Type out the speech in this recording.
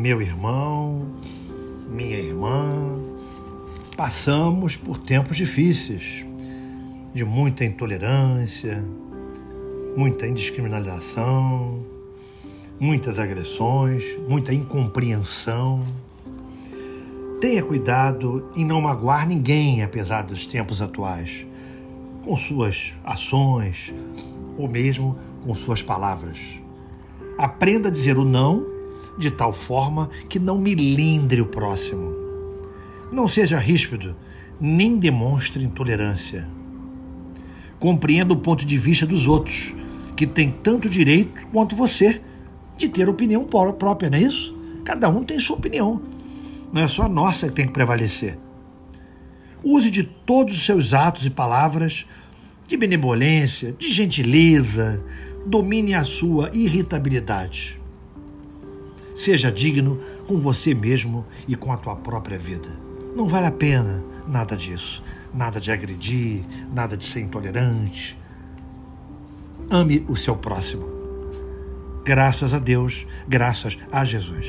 Meu irmão, minha irmã, passamos por tempos difíceis, de muita intolerância, muita indiscriminação, muitas agressões, muita incompreensão. Tenha cuidado em não magoar ninguém, apesar dos tempos atuais, com suas ações ou mesmo com suas palavras. Aprenda a dizer o não de tal forma que não milindre o próximo. Não seja ríspido, nem demonstre intolerância. Compreenda o ponto de vista dos outros, que têm tanto direito quanto você de ter opinião própria, não é isso? Cada um tem sua opinião. Não é só a nossa que tem que prevalecer. Use de todos os seus atos e palavras de benevolência, de gentileza, domine a sua irritabilidade. Seja digno com você mesmo e com a tua própria vida. Não vale a pena nada disso. Nada de agredir, nada de ser intolerante. Ame o seu próximo. Graças a Deus, graças a Jesus.